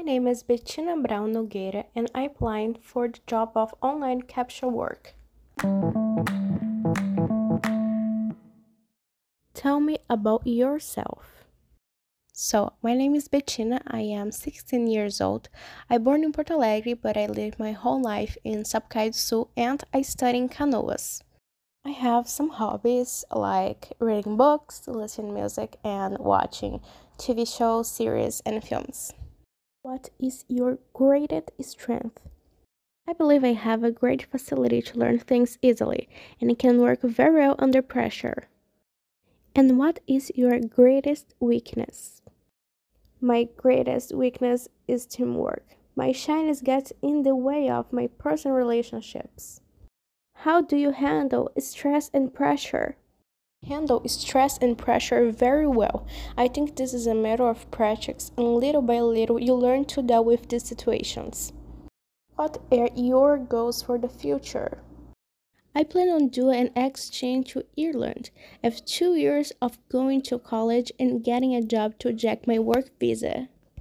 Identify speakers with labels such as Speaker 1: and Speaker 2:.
Speaker 1: My name is Betina Braun Nogueira and I applied for the job of online capture work. Tell me about yourself. So, my name is Betina. I am 16 years old. I born in Porto Alegre, but I lived my whole life in Sapucaia do Sul and I study in Canoas. I have some hobbies like reading books, listening music, and watching TV shows, series, and films. What is your greatest strength? I believe I have a great facility to learn things easily and can work very well under pressure. And what is your greatest weakness? My greatest weakness is teamwork. My shyness gets in the way of my personal relationships. How do you handle stress and pressure? Handle stress and pressure very well. I think this is a matter of practice, and little by little you learn to deal with these situations. What are your goals for the future? I plan on doing an exchange to Ireland. Have two years of going to college and getting a job to check my work visa.